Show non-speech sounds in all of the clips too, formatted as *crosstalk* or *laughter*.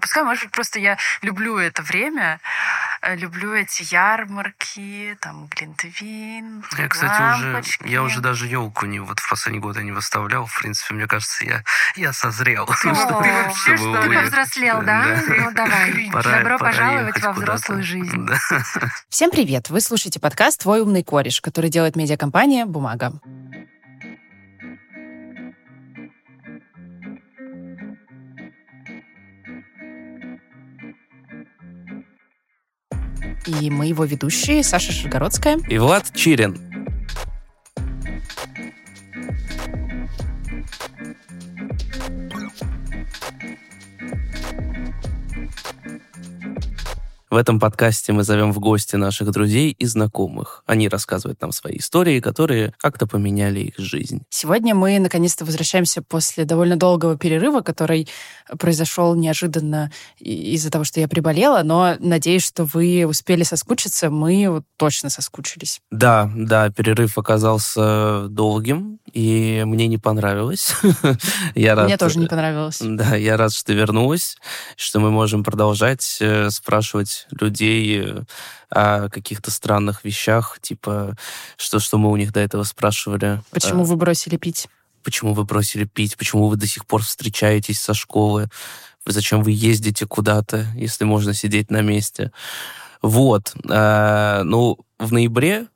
Пускай, может, просто я люблю это время, э, люблю эти ярмарки, там, глинтвейн, Я, кстати, лампочки. уже, я уже даже елку не, вот в последний год я не выставлял. В принципе, мне кажется, я, я созрел. Ты *laughs* вообще, что уехать. повзрослел, да? Ну, давай. *laughs* Пора- Добро пожаловать во взрослую жизнь. Всем привет! Вы слушаете подкаст «Твой умный кореш», который делает медиакомпания «Бумага». И мы его ведущие Саша Ширгородская. И Влад Чирин. В этом подкасте мы зовем в гости наших друзей и знакомых. Они рассказывают нам свои истории, которые как-то поменяли их жизнь. Сегодня мы наконец-то возвращаемся после довольно долгого перерыва, который произошел неожиданно из-за того, что я приболела, но надеюсь, что вы успели соскучиться. Мы вот точно соскучились. Да, да, перерыв оказался долгим, и мне не понравилось. *laughs* Я рад, Мне тоже не понравилось. Да, я рад, что ты вернулась, что мы можем продолжать э, людей э, о каких-то странных вещах, типа, что, что мы у них до этого спрашивали. Почему Э, вы бросили пить? почему вы бросили пить, почему вы до сих пор встречаетесь со школы, зачем вы ездите куда-то, если можно сидеть на месте. Вот. э, ну, в ноябре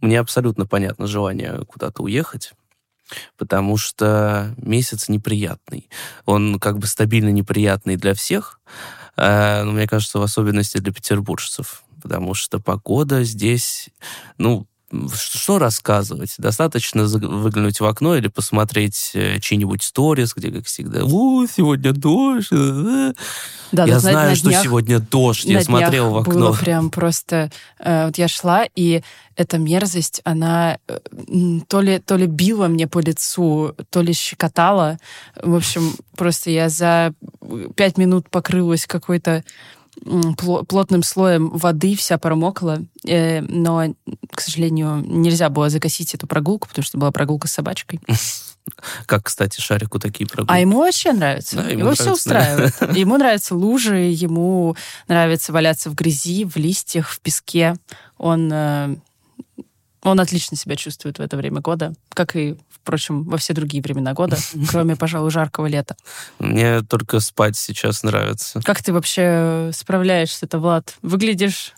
мне абсолютно понятно желание куда-то уехать, потому что месяц неприятный. Он как бы стабильно неприятный для всех, но мне кажется, в особенности для петербуржцев, потому что погода здесь, ну, что, что рассказывать? Достаточно выглянуть в окно или посмотреть э, чьи-нибудь сторис, где, как всегда, «О, сегодня дождь». э, э». Да, я на- знаю, на что днях- сегодня дождь. на Я смотрел в днях было окно. прям просто... вот я шла, и эта мерзость, она то ли, то ли била мне по лицу, то ли щекотала. В общем, просто я за пять минут покрылась какой-то плотным слоем воды, вся промокла. Э, но, к сожалению, нельзя было закосить эту прогулку, потому что была прогулка с собачкой. *laughs* Как, кстати, Шарику такие прогулки. А ему вообще нравится. Да, ему его все нравится, да. устраивает. *laughs* Ему нравятся лужи, ему нравится валяться в грязи, в листьях, в песке. Он, э, он отлично себя чувствует в это время года, как и, впрочем, во все другие времена года, *laughs* кроме, пожалуй, жаркого лета. Мне только спать сейчас нравится. Как ты вообще справляешься-то, Влад? Выглядишь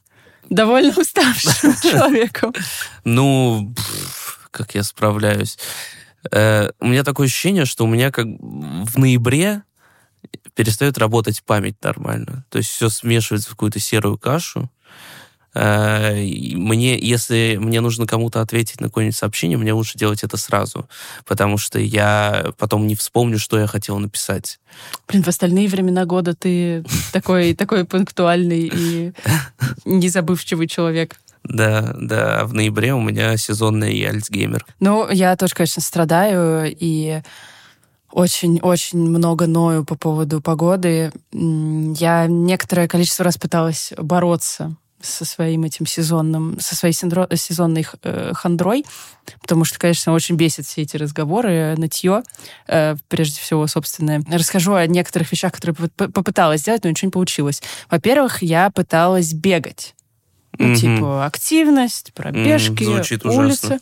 довольно уставшим *laughs* человеком. Ну, как я справляюсь. Э, у меня такое ощущение, что у меня как в ноябре перестает работать память нормально. То есть все смешивается в какую-то серую кашу. Э, мне, если мне нужно кому-то ответить на какое-нибудь сообщение, мне лучше делать это сразу, потому что я потом не вспомню, что я хотел написать. Блин, в остальные времена года ты такой, такой пунктуальный и незабывчивый человек. Да, да, а в ноябре у меня сезонный Альцгеймер. Ну, я тоже, конечно, страдаю и очень-очень много ною по поводу погоды. Я некоторое количество раз пыталась бороться со своим этим сезонным, со своей синдро- сезонной э, хандрой, потому что, конечно, очень бесит все эти разговоры, нытье, э, прежде всего, собственное. Расскажу о некоторых вещах, которые поп- поп- попыталась сделать, но ничего не получилось. Во-первых, я пыталась бегать. Ну, Мгм. типа, активность, пробежки, М, звучит ужасно.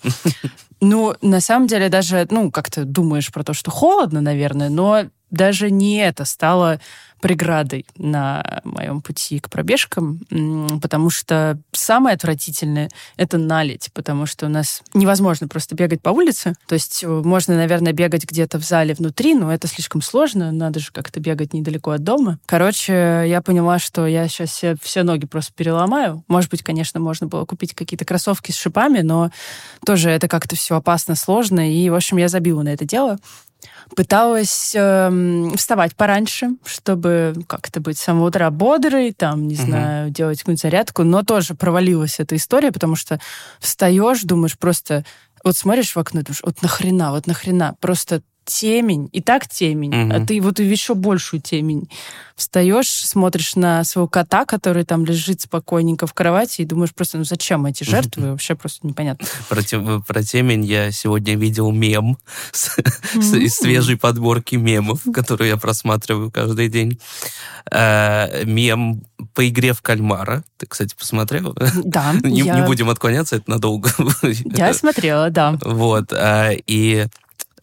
Ну, на самом деле, даже, ну, как-то думаешь про то, что холодно, наверное, но даже не это стало преградой на моем пути к пробежкам, потому что самое отвратительное — это наледь, потому что у нас невозможно просто бегать по улице. То есть э, можно, наверное, бегать где-то в зале внутри, но это слишком сложно, надо же как-то бегать недалеко от дома. Короче, я поняла, что я сейчас все, все ноги просто переломаю. Может быть, конечно, можно было купить какие-то кроссовки с шипами, но тоже это как-то все опасно, сложно, и, в общем, я забила на это дело. Пыталась эм, вставать пораньше, чтобы как-то быть с самого утра бодрой, там, не Мгм. знаю, делать какую-нибудь зарядку, но тоже провалилась эта история, потому что встаешь, думаешь просто, вот смотришь в окно, думаешь, вот нахрена, вот нахрена, просто темень, и так темень, Мгм. а ты вот еще большую темень встаешь, смотришь на своего кота, который там лежит спокойненько в кровати, и думаешь просто, ну зачем эти жертвы, вообще просто непонятно. Про, тем- про темень я сегодня видел мем с- с- из свежей подборки мемов, которые я просматриваю каждый день. Э, Мем по игре в кальмара. Ты, кстати, посмотрел? Да, Не, я, не будем отклоняться, это надолго. я смотрела, да. Вот. а, И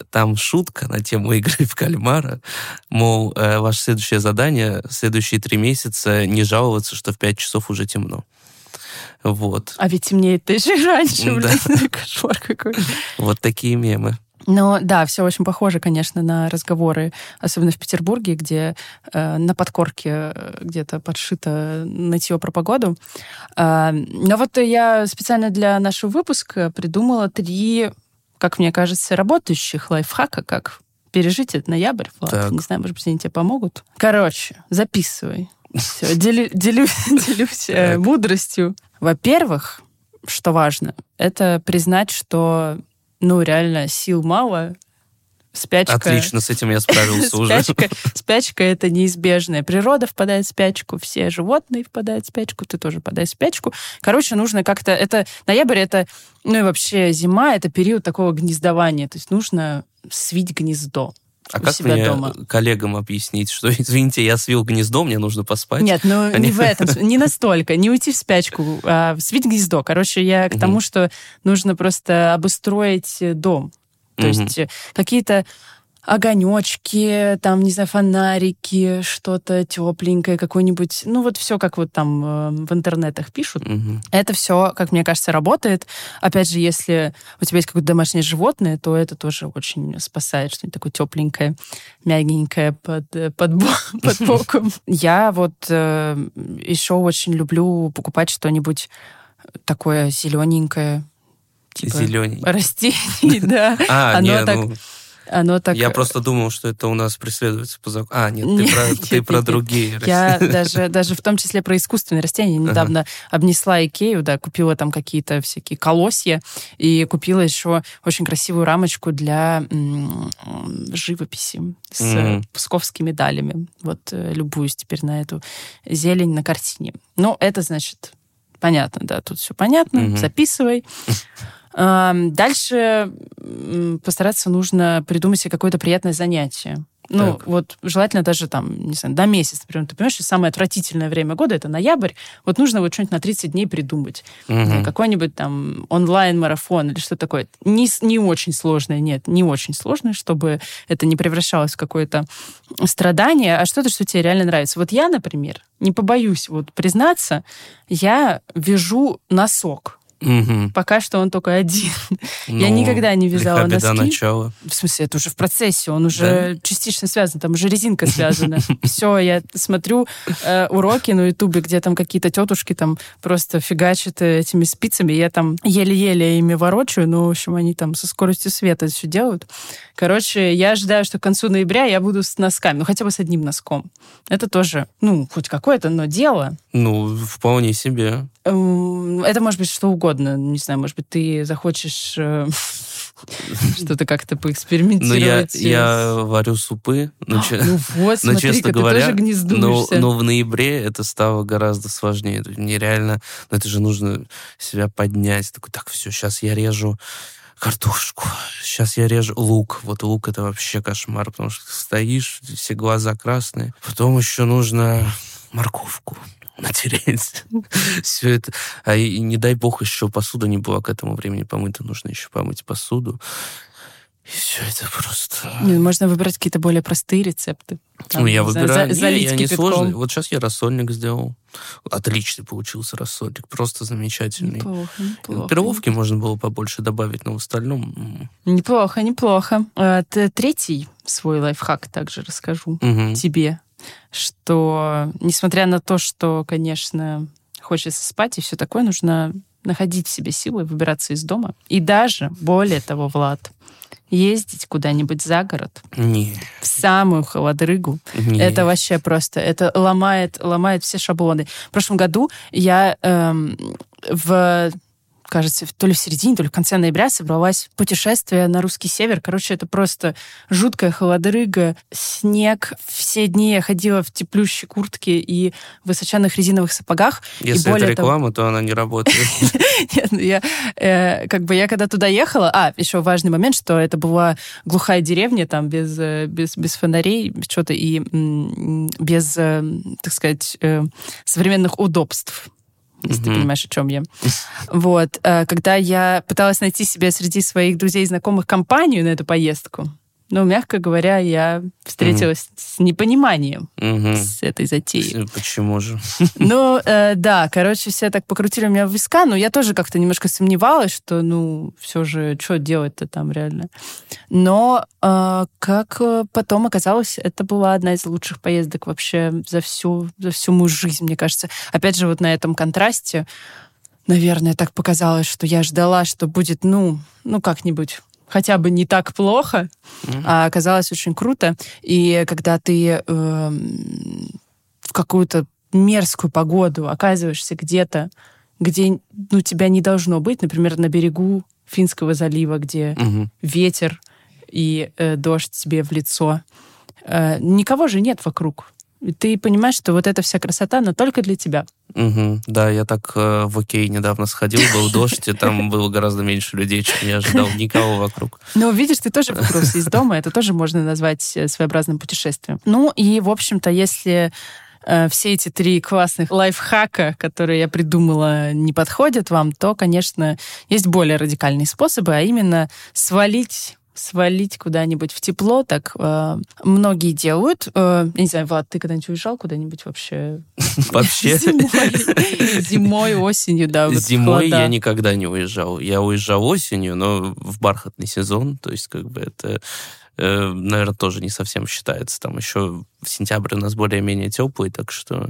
там шутка на тему *laughs* игры в кальмара. Мол, э, ваше следующее задание, следующие три месяца не жаловаться, что в пять часов уже темно. Вот. А ведь темнеет еще и *laughs* раньше, Да. блин, *laughs* кошмар какой. Вот такие мемы. Но да, все очень похоже, конечно, на разговоры, особенно в Петербурге, где э, на подкорке э, где-то подшито нытье про погоду. А, но вот я специально для нашего выпуска придумала три, как мне кажется, работающих лайфхака, как пережить этот ноябрь. Влад. Так. Не знаю, может быть, они тебе помогут. Короче, записывай. Все, делю, *laughs* делю- делюсь э, мудростью. Во-первых, что важно, это признать, что ну, реально, сил мало. Спячка... Отлично, с этим я справился *laughs* уже. Спячка, спячка это неизбежная. Природа впадает в спячку, все животные впадают в спячку, ты тоже впадаешь в спячку. Короче, нужно как-то... Это ноябрь, это... Ну и вообще зима, это период такого гнездования. То есть нужно свить гнездо А у как себя мне дома. коллегам объяснить, что, *laughs* извините, я свил гнездо, мне нужно поспать? Нет, ну Они- не в *laughs* этом, не настолько, не уйти в спячку, а свить гнездо. Короче, я к тому, что нужно просто обустроить дом. То есть э, какие-то огонечки, там, не знаю, фонарики, что-то тепленькое, какой-нибудь, ну вот все, как вот там э, в интернетах пишут. Мгм. Это все, как мне кажется, работает. Опять же, если у тебя есть какое-то домашнее животное, то это тоже очень спасает, что-нибудь такое тепленькое, мягенькое под, э, под, *laughs* под боком. *laughs* Я вот еще очень люблю покупать что-нибудь такое зелененькое, типа Зелененький. растений, да. *laughs* А, Оно не, так- ну, Оно так... я просто думал, что это у нас преследуется по закону. А, нет, ты про, ты про другие. Я *laughs* даже, даже в том числе про искусственные растения недавно обнесла Икею, да, купила там какие-то всякие колосья и купила еще очень красивую рамочку для живописи с псковскими далями. Вот э, любуюсь теперь на эту зелень на картине. Ну, это значит понятно, да, тут все понятно, Мгм. записывай. Дальше постараться нужно придумать себе какое-то приятное занятие. Ну, Так. вот желательно даже там, не знаю, до месяца, например. Ты понимаешь, что самое отвратительное время года — это ноябрь. Вот нужно вот что-нибудь на 30 дней придумать. Мгм. Какой-нибудь там онлайн-марафон или что такое. Не, не очень сложное, нет, не очень сложное, чтобы это не превращалось в какое-то страдание, а что-то, что тебе реально нравится. Вот я, например, не побоюсь вот признаться, я вяжу носок. Мгм. Пока что он только один. *laughs* Я Ну, никогда не вязала носки. начала. В смысле, это уже в процессе, он уже частично связан, там уже резинка связана. *laughs* Все, я смотрю э, уроки на Ютубе, где там какие-то тетушки там просто фигачат э, этими спицами, я там еле-еле ими ворочаю, но, в общем, они там со скоростью света все делают. Короче, я ожидаю, что к концу ноября я буду с носками, ну хотя бы с одним носком. Это тоже, ну, хоть какое-то, но дело. Ну, вполне себе. Эм, Это может быть что угодно. Не знаю, может быть, ты захочешь э, *laughs* что-то как-то Ну, я, поэкспериментировать. я варю супы. *gasps* Ну, че- Ну вот, Но, смотри честно ты говоря, тоже но, гнездуешься. но в ноябре это стало гораздо сложнее. То есть Мне реально, ну это же нужно себя поднять. Такой, так, все, сейчас я режу картошку, сейчас я режу лук. Вот лук это вообще кошмар, потому что стоишь, все глаза красные. Потом еще нужно морковку натереть. *laughs* Все это. А и, и не дай бог еще посуда не была к этому времени помыта. Нужно еще помыть посуду. И все это просто... Не, можно выбрать какие-то более простые рецепты. Там, Ну, я не выбираю. за- Не, залить я не кипятком. сложный. Вот сейчас я рассольник сделал. Отличный получился рассольник. Просто замечательный. Неплохо, неплохо. Перловки можно было побольше добавить, но в остальном... Неплохо, неплохо. А, Третий свой лайфхак также расскажу мгм. тебе, что несмотря на то, что, конечно, хочется спать и все такое, нужно находить в себе силы, выбираться из дома. И даже, более того, Влад, ездить куда-нибудь за город, Не, в самую холодрыгу, не. Это вообще просто, это ломает, ломает все шаблоны. В прошлом году я эм, в кажется, то ли в середине, то ли в конце ноября собралась путешествие на русский север. Короче, это просто жуткая холодрыга, снег. Все дни я ходила в теплющей куртке и высоченных резиновых сапогах. Если и более это реклама, того... то она не работает. *laughs* Нет, ну я, э, как бы я когда туда ехала... А, еще важный момент, что это была глухая деревня, там, без, э, без, без фонарей, что-то, и без, э, так сказать, современных удобств если mm-hmm. ты понимаешь, о чем я. Вот. Э, когда я пыталась найти себе среди своих друзей и знакомых компанию на эту поездку, ну, мягко говоря, я встретилась mm. с непониманием mm-hmm. с этой затеей. Почему же? *laughs* Ну, э, да, короче, все так покрутили меня в виска, но я тоже как-то немножко сомневалась, что, ну, все же, что делать-то там реально. Но, э, как потом оказалось, это была одна из лучших поездок вообще за всю, за всю мою жизнь, мне кажется. Опять же, вот на этом контрасте, наверное, так показалось, что я ждала, что будет, ну, ну, как-нибудь хотя бы не так плохо, mm-hmm. а оказалось очень круто. И когда ты э, в какую-то мерзкую погоду оказываешься где-то, где ну, тебя не должно быть, например, на берегу Финского залива, где mm-hmm. ветер и э, дождь тебе в лицо, э, никого же нет вокруг. И ты понимаешь, что вот эта вся красота, она только для тебя. Угу. Да, я так э, в Окей недавно сходил, был дождь, и там *laughs* было гораздо меньше людей, чем я ожидал. Никого вокруг. Ну, видишь, ты тоже выкрылся из дома, это тоже можно назвать э, своеобразным путешествием. Ну, и, в общем-то, если э, все эти три классных лайфхака, которые я придумала, не подходят вам, то, конечно, есть более радикальные способы, а именно свалить свалить куда-нибудь в тепло, так э, многие делают. Э, я не знаю, Влад, ты когда-нибудь уезжал куда-нибудь вообще? *laughs* Вообще? Зимой, осенью, да. Зимой я никогда не уезжал. Я уезжал осенью, но в бархатный сезон, то есть как бы это э, наверное, тоже не совсем считается. Там еще в сентябре у нас более-менее теплый, так что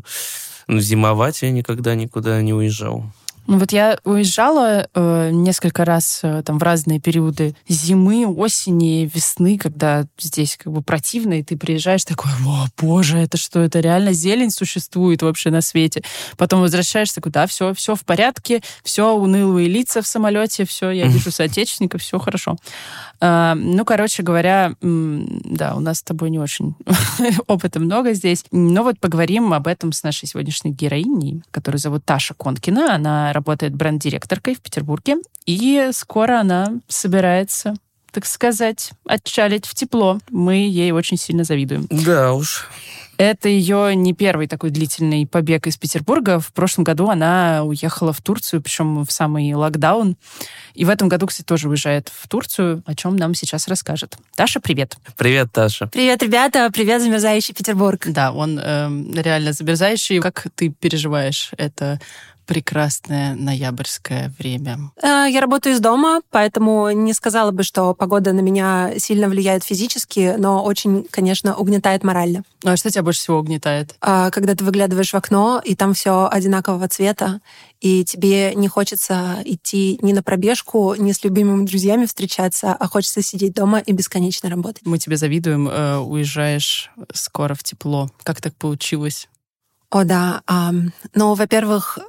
ну, зимовать я никогда никуда не уезжал. Ну вот я уезжала э, несколько раз э, там в разные периоды зимы, осени, весны, когда здесь как бы противно, и ты приезжаешь такой, о, боже, это что, это реально зелень существует вообще на свете. Потом возвращаешься, куда все, все в порядке, все унылые лица в самолете, все, я вижу соотечественников, все хорошо. Э, ну, короче говоря, да, у нас с тобой не очень *laughs* опыта много здесь. Но вот поговорим об этом с нашей сегодняшней героиней, которую зовут Таша Конкина. Она работает бренд-директоркой в Петербурге, и скоро она собирается так сказать, отчалить в тепло. Мы ей очень сильно завидуем. Да уж. Это ее не первый такой длительный побег из Петербурга. В прошлом году она уехала в Турцию, причем в самый локдаун. И в этом году, кстати, тоже уезжает в Турцию, о чем нам сейчас расскажет. Таша, привет. Привет, Таша. Привет, ребята. Привет, замерзающий Петербург. Да, он э, реально замерзающий. Как ты переживаешь это прекрасное ноябрьское время? Э, я работаю из дома, поэтому не сказала бы, что погода на меня сильно влияет физически, но очень, конечно, угнетает морально. Ну, а что тебя больше всего угнетает? А, когда ты выглядываешь в окно, и там все одинакового цвета, и тебе не хочется идти ни на пробежку, ни с любимыми друзьями встречаться, а хочется сидеть дома и бесконечно работать. Мы тебе завидуем, э, уезжаешь скоро в тепло. Как так получилось? О, да. Ну, во-первых,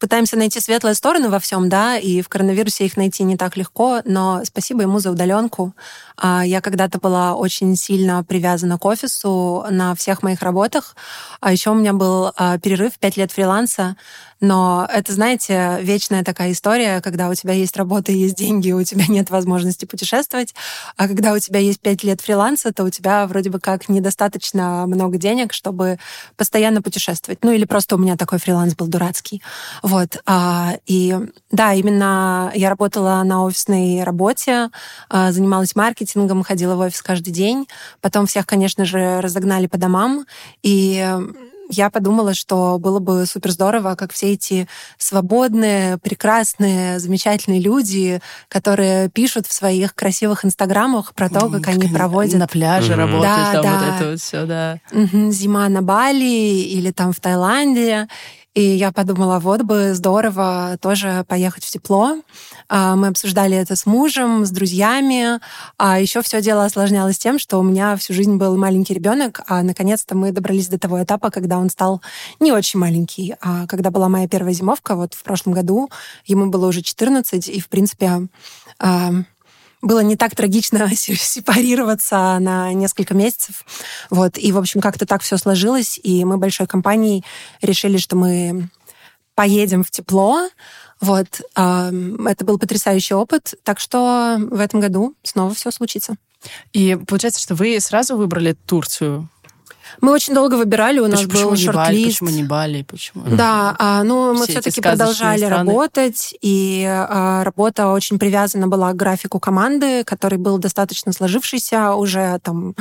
пытаемся найти светлые стороны во всем, да, и в коронавирусе их найти не так легко, но спасибо ему за удаленку. А, я когда-то была очень сильно привязана к офису на всех моих работах, а еще у меня был а, перерыв 5 лет фриланса, но это, знаете, вечная такая история, когда у тебя есть работа и есть деньги, у тебя нет возможности путешествовать, а когда у тебя есть пять лет фриланса, то у тебя вроде бы как недостаточно много денег, чтобы постоянно путешествовать. Ну или просто у меня такой фриланс был дурацкий. Вот. А, и да, именно я работала на офисной работе, а, занималась маркетингом, ходила в офис каждый день. Потом всех, конечно же, разогнали по домам. И я подумала, что было бы супер здорово, как все эти свободные, прекрасные, замечательные люди, которые пишут в своих красивых инстаграмах про то, как они проводят... На пляже mm-hmm. работают, да, там да. вот это вот все, да. Зима на Бали или там в Таиланде. И я подумала, вот бы здорово тоже поехать в тепло. А, мы обсуждали это с мужем, с друзьями. А еще все дело осложнялось тем, что у меня всю жизнь был маленький ребенок, а наконец-то мы добрались до того этапа, когда он стал не очень маленький. А когда была моя первая зимовка, вот в прошлом году, ему было уже 14, и, в принципе, а, было не так трагично *laughs* сепарироваться на несколько месяцев. Вот. И, в общем, как-то так все сложилось, и мы большой компанией решили, что мы поедем в тепло. Вот. Это был потрясающий опыт, так что в этом году снова все случится. И получается, что вы сразу выбрали Турцию мы очень долго выбирали, у нас почему был не шорт-лист. Бали, почему не Бали? Почему? Да, а, ну мы все-таки продолжали страны. работать, и а, работа очень привязана была к графику команды, который был достаточно сложившийся уже там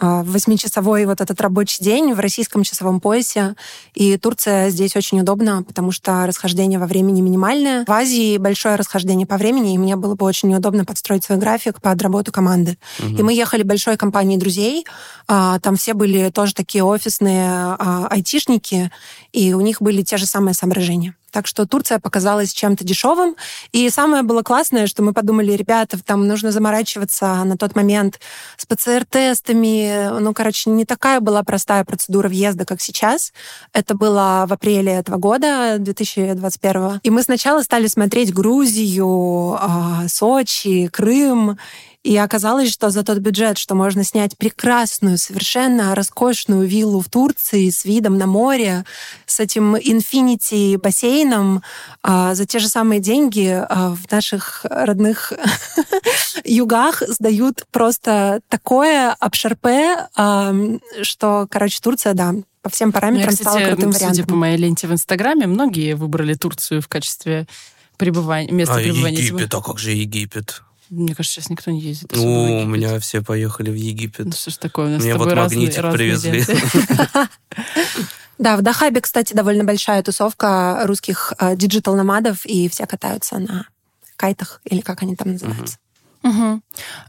восьмичасовой вот этот рабочий день в российском часовом поясе. И Турция здесь очень удобна, потому что расхождение во времени минимальное. В Азии большое расхождение по времени, и мне было бы очень неудобно подстроить свой график под работу команды. Угу. И мы ехали большой компанией друзей. А, там все были тоже такие офисные а, айтишники, и у них были те же самые соображения. Так что Турция показалась чем-то дешевым. И самое было классное, что мы подумали, ребята, там нужно заморачиваться на тот момент с ПЦР-тестами. Ну, короче, не такая была простая процедура въезда, как сейчас. Это было в апреле этого года, 2021. И мы сначала стали смотреть Грузию, а, Сочи, Крым. И оказалось, что за тот бюджет, что можно снять прекрасную, совершенно роскошную виллу в Турции с видом на море, с этим инфинити бассейном, а, за те же самые деньги а, в наших родных *laughs* югах сдают просто такое обшарпе, а, что, короче, Турция, да, по всем параметрам Я, кстати, стала крутым судя вариантом. по моей ленте в Инстаграме, многие выбрали Турцию в качестве пребывания, места а пребывания. Египет, а как же Египет? Мне кажется, сейчас никто не ездит. Ну, у меня все поехали в Египет. Ну, что ж такое, у нас Мне с тобой вот разные, магнитик разные привезли. *laughs* Да, в Дахабе, кстати, довольно большая тусовка русских э, digital nomad'ов, и все катаются на кайтах, или как они там называются. Угу.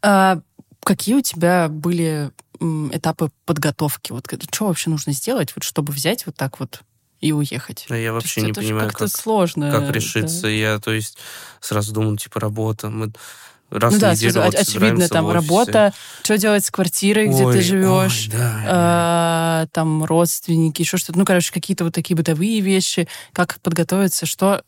А, какие у тебя были этапы подготовки? Вот что вообще нужно сделать, вот, чтобы взять вот так вот и уехать. Да, я вообще не понимаю, как, сложно, как решиться. Да. Я, то есть, сразу думал, типа, работа. Мы раз ну в да, неделю вот очевидно, там работа, что делать с квартирой, где ой, ты живешь, ой, да, а, там родственники, еще что-то. Ну, короче, какие-то вот такие бытовые вещи, как подготовиться, что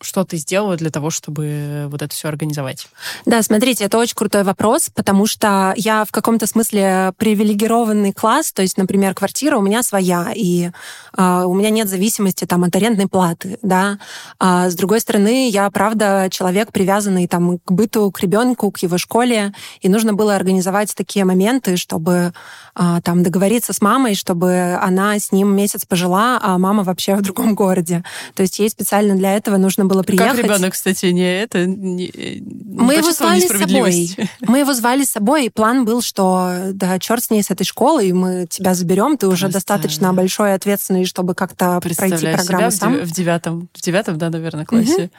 что ты сделала для того, чтобы вот это все организовать? Да, смотрите, это очень крутой вопрос, потому что я в каком-то смысле привилегированный класс, то есть, например, квартира у меня своя, и э, у меня нет зависимости там от арендной платы, да. А с другой стороны, я, правда, человек, привязанный там к быту, к ребенку, к его школе, и нужно было организовать такие моменты, чтобы э, там договориться с мамой, чтобы она с ним месяц пожила, а мама вообще в другом городе. То есть ей специально для этого нужно было приехать. Как ребенок, кстати, не это не, Мы его звали с собой. Мы его звали с собой, и план был, что да, черт с ней с этой школы, и мы тебя заберем, ты уже достаточно большой и ответственный, чтобы как-то пройти программу себя сам. В девятом, в девятом, да, наверное, классе. Угу.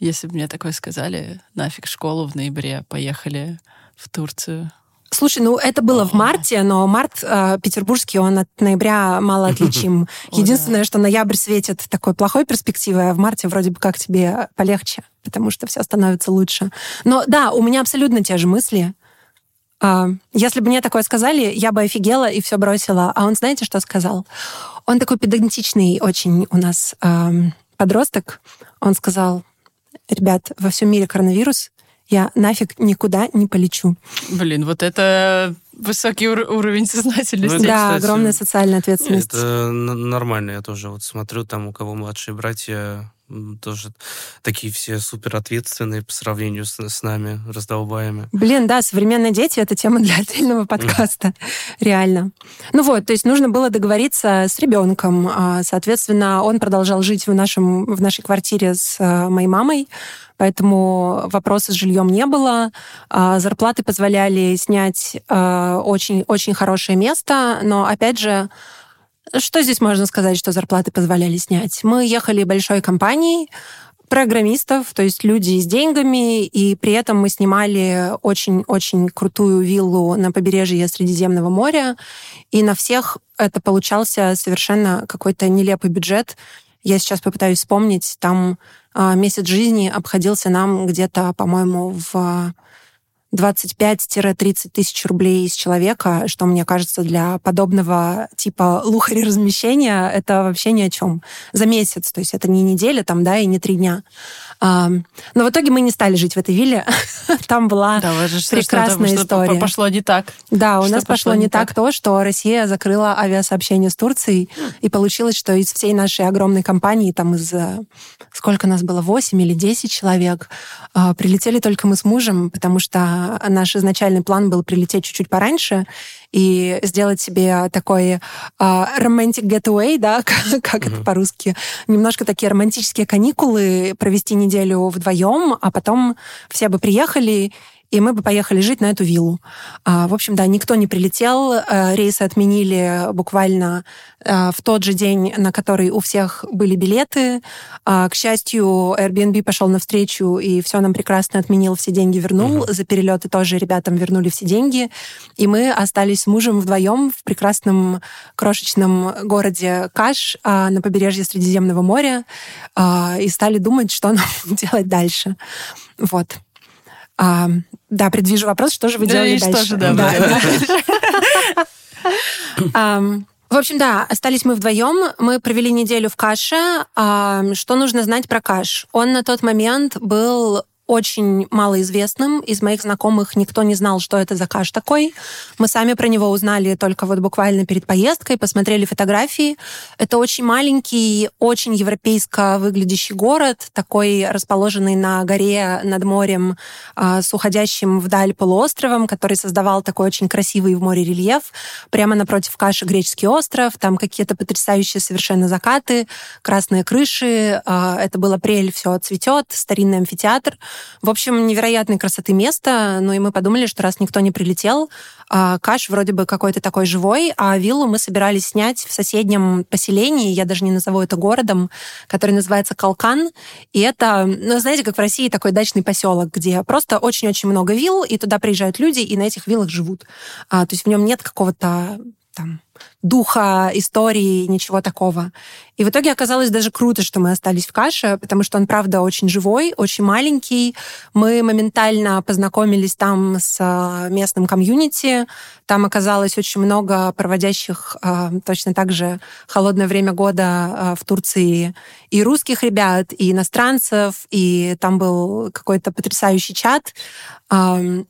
Если бы мне такое сказали, нафиг школу в ноябре, поехали в Турцию. Слушай, ну это было в марте, но март э, петербургский, он от ноября мало *laughs* отличим. Единственное, что ноябрь светит такой плохой перспективой, а в марте вроде бы как тебе полегче, потому что все становится лучше. Но да, у меня абсолютно те же мысли. Э, если бы мне такое сказали, я бы офигела и все бросила. А он, знаете, что сказал? Он такой педантичный очень у нас э, подросток. Он сказал, ребят, во всем мире коронавирус, я нафиг никуда не полечу. Блин, вот это высокий ур- уровень *laughs* сознательности. Ну, да, кстати, огромная социальная ответственность. Это нормально, я тоже вот смотрю, там у кого младшие братья, тоже такие все супер ответственные по сравнению с, с нами, раздолбаемые. Блин, да, современные дети — это тема для *laughs* отдельного подкаста, реально. Ну вот, то есть нужно было договориться с ребенком. А, соответственно, он продолжал жить в, нашем, в нашей квартире с а, моей мамой, поэтому вопроса с жильем не было. А, зарплаты позволяли снять очень-очень хорошее место, но, опять же, что здесь можно сказать, что зарплаты позволяли снять? Мы ехали большой компанией, программистов, то есть люди с деньгами, и при этом мы снимали очень-очень крутую виллу на побережье Средиземного моря, и на всех это получался совершенно какой-то нелепый бюджет. Я сейчас попытаюсь вспомнить, там а, месяц жизни обходился нам где-то, по-моему, в 25-30 тысяч рублей из человека, что, мне кажется, для подобного типа лухари размещения это вообще ни о чем. За месяц, то есть это не неделя там, да, и не три дня. Но в итоге мы не стали жить в этой вилле. *laughs* Там была да, прекрасная что, история. Что пошло не так. Да, у что нас пошло, не так? так то, что Россия закрыла авиасообщение с Турцией, и получилось, что из всей нашей огромной компании, там из... Э, сколько нас было? 8 или 10 человек. А, прилетели только мы с мужем, потому что наш изначальный план был прилететь чуть-чуть пораньше, и сделать себе такой романтик uh, getaway, да, *laughs* как, как mm-hmm. это по-русски, немножко такие романтические каникулы, провести неделю вдвоем, а потом все бы приехали и мы бы поехали жить на эту виллу. А, в общем, да, никто не прилетел, э, рейсы отменили буквально э, в тот же день, на который у всех были билеты. А, к счастью, Airbnb пошел навстречу и все нам прекрасно отменил, все деньги вернул. Угу. За перелеты тоже ребятам вернули все деньги. И мы остались с мужем вдвоем в прекрасном крошечном городе Каш а, на побережье Средиземного моря и стали думать, что *laughs* нам делать дальше. Вот. Да, предвижу вопрос, что же вы делали да, дальше? Что же, да, да. *laughs* В общем, да, остались мы вдвоем. Мы провели неделю в каше. Что нужно знать про каш? Он на тот момент был очень малоизвестным. Из моих знакомых никто не знал, что это за каш такой. Мы сами про него узнали только вот буквально перед поездкой, посмотрели фотографии. Это очень маленький, очень европейско выглядящий город, такой расположенный на горе над морем а, с уходящим вдаль полуостровом, который создавал такой очень красивый в море рельеф. Прямо напротив каши греческий остров, там какие-то потрясающие совершенно закаты, красные крыши. А, это был апрель, все цветет, старинный амфитеатр. В общем, невероятной красоты место. Ну и мы подумали, что раз никто не прилетел, а, Каш вроде бы какой-то такой живой, а виллу мы собирались снять в соседнем поселении, я даже не назову это городом, который называется Калкан. И это, ну, знаете, как в России такой дачный поселок, где просто очень-очень много вилл, и туда приезжают люди, и на этих виллах живут. А, то есть в нем нет какого-то там духа истории, ничего такого. И в итоге оказалось даже круто, что мы остались в каше, потому что он, правда, очень живой, очень маленький. Мы моментально познакомились там с а, местным комьюнити. Там оказалось очень много проводящих а, точно так же холодное время года а, в Турции и русских ребят, и иностранцев, и там был какой-то потрясающий чат.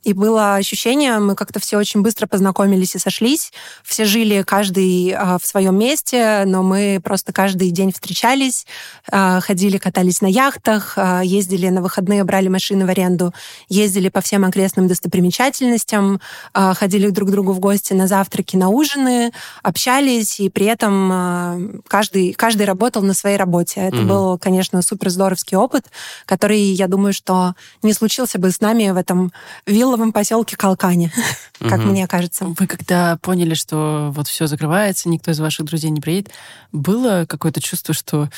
И было ощущение, мы как-то все очень быстро познакомились и сошлись. Все жили каждый в своем месте, но мы просто каждый каждый день встречались, а, ходили, катались на яхтах, а, ездили на выходные, брали машины в аренду, ездили по всем окрестным достопримечательностям, а, ходили друг к другу в гости на завтраки, на ужины, общались, и при этом каждый, каждый работал на своей работе. Это mm-hmm. был, конечно, супер здоровский опыт, который, я думаю, что не случился бы с нами в этом вилловом поселке Калкане, *laughs* как мне кажется. Вы когда поняли, что вот все закрывается, никто из ваших друзей не приедет, было какое какое-то чувство, что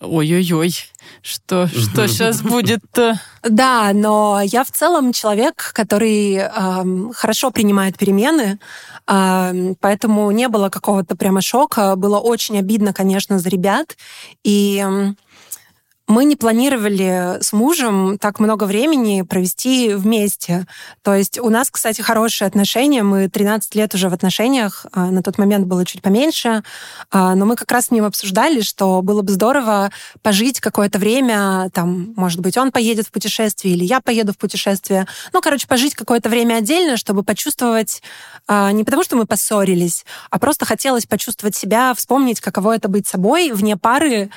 ой-ой-ой, что, что сейчас будет-то? Да, но я в целом человек, который э, хорошо принимает перемены, э, поэтому не было какого-то прямо шока. Было очень обидно, конечно, за ребят. И мы не планировали с мужем так много времени провести вместе. То есть у нас, кстати, хорошие отношения. Мы 13 лет уже в отношениях. А, на тот момент было чуть поменьше. А, но мы как раз с ним обсуждали, что было бы здорово пожить какое-то время. Там, может быть, он поедет в путешествие или я поеду в путешествие. Ну, короче, пожить какое-то время отдельно, чтобы почувствовать а, не потому, что мы поссорились, а просто хотелось почувствовать себя, вспомнить, каково это быть собой вне пары,